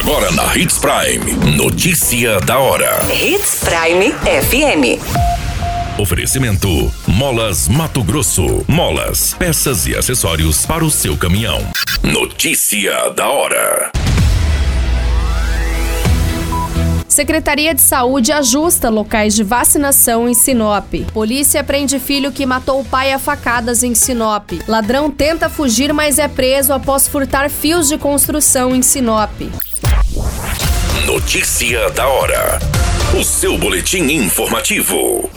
Agora na Hits Prime. Notícia da hora. Hits Prime FM. Oferecimento: Molas Mato Grosso. Molas, peças e acessórios para o seu caminhão. Notícia da hora. Secretaria de Saúde ajusta locais de vacinação em Sinop. Polícia prende filho que matou o pai a facadas em Sinop. Ladrão tenta fugir, mas é preso após furtar fios de construção em Sinop. Notícia da hora. O seu boletim informativo.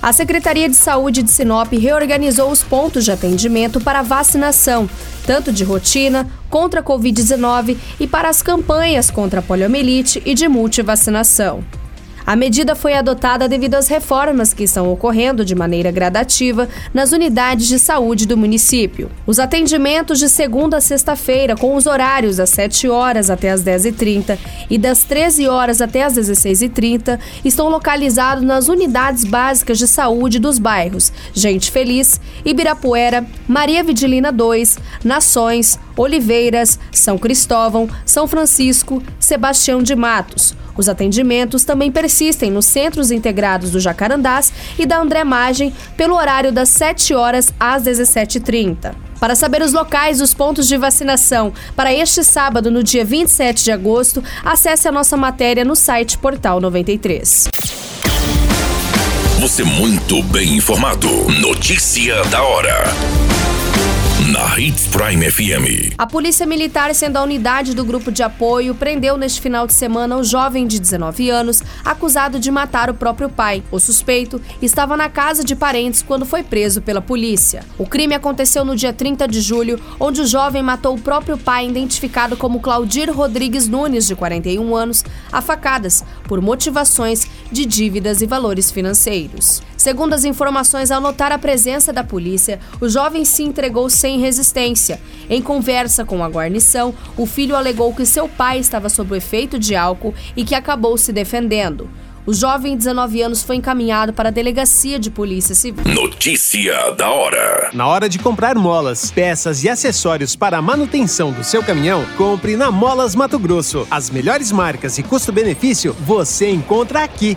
A Secretaria de Saúde de Sinop reorganizou os pontos de atendimento para vacinação, tanto de rotina, contra a Covid-19 e para as campanhas contra a poliomielite e de multivacinação. A medida foi adotada devido às reformas que estão ocorrendo de maneira gradativa nas unidades de saúde do município. Os atendimentos de segunda a sexta-feira, com os horários das 7 horas até as 10h30 e das 13 horas até as 16h30, estão localizados nas unidades básicas de saúde dos bairros Gente Feliz, Ibirapuera, Maria Vidilina 2, Nações, Oliveiras, São Cristóvão, São Francisco, Sebastião de Matos. Os atendimentos também persistem nos centros integrados do Jacarandás e da André Magem pelo horário das 7 horas às 17h30. Para saber os locais dos pontos de vacinação para este sábado, no dia 27 de agosto, acesse a nossa matéria no site Portal 93. Você muito bem informado. Notícia da hora na Hits Prime FM. A Polícia Militar, sendo a unidade do grupo de apoio, prendeu neste final de semana um jovem de 19 anos acusado de matar o próprio pai. O suspeito estava na casa de parentes quando foi preso pela polícia. O crime aconteceu no dia 30 de julho, onde o jovem matou o próprio pai, identificado como Claudir Rodrigues Nunes, de 41 anos, a facadas, por motivações de dívidas e valores financeiros. Segundo as informações, ao notar a presença da polícia, o jovem se entregou sem resistência. Em conversa com a guarnição, o filho alegou que seu pai estava sob o efeito de álcool e que acabou se defendendo. O jovem de 19 anos foi encaminhado para a delegacia de polícia civil. Notícia da hora. Na hora de comprar molas, peças e acessórios para a manutenção do seu caminhão, compre na Molas Mato Grosso. As melhores marcas e custo-benefício você encontra aqui.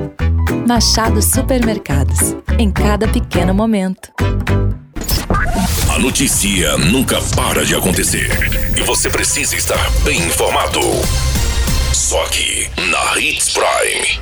Machado Supermercados. Em cada pequeno momento. A notícia nunca para de acontecer. E você precisa estar bem informado. Só aqui, na Hits Prime.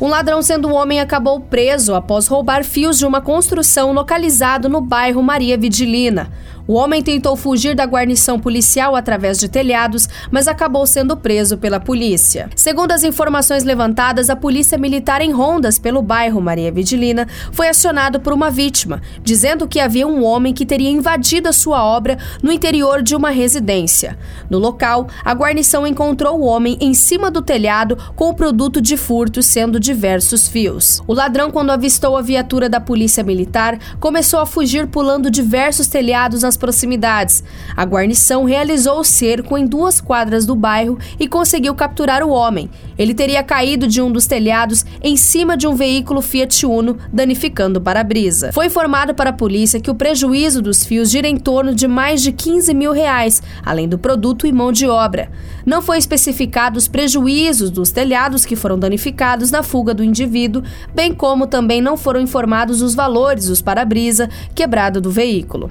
Um ladrão sendo um homem acabou preso após roubar fios de uma construção localizado no bairro Maria Vidilina. O homem tentou fugir da guarnição policial através de telhados, mas acabou sendo preso pela polícia. Segundo as informações levantadas, a polícia militar em rondas pelo bairro Maria Vidilina foi acionado por uma vítima, dizendo que havia um homem que teria invadido a sua obra no interior de uma residência. No local, a guarnição encontrou o homem em cima do telhado com o produto de furto, sendo diversos fios. O ladrão, quando avistou a viatura da polícia militar, começou a fugir pulando diversos telhados nas nas proximidades. A guarnição realizou o cerco em duas quadras do bairro e conseguiu capturar o homem. Ele teria caído de um dos telhados em cima de um veículo Fiat Uno, danificando o para-brisa. Foi informado para a polícia que o prejuízo dos fios gira em torno de mais de 15 mil reais, além do produto e mão de obra. Não foi especificado os prejuízos dos telhados que foram danificados na fuga do indivíduo, bem como também não foram informados os valores dos para-brisa quebrado do veículo.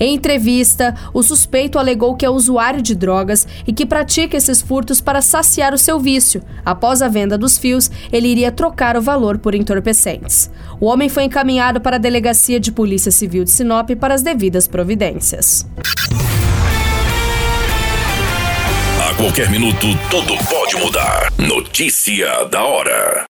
Em entrevista, o suspeito alegou que é usuário de drogas e que pratica esses furtos para saciar o seu vício. Após a venda dos fios, ele iria trocar o valor por entorpecentes. O homem foi encaminhado para a Delegacia de Polícia Civil de Sinop para as devidas providências. A qualquer minuto, tudo pode mudar. Notícia da hora.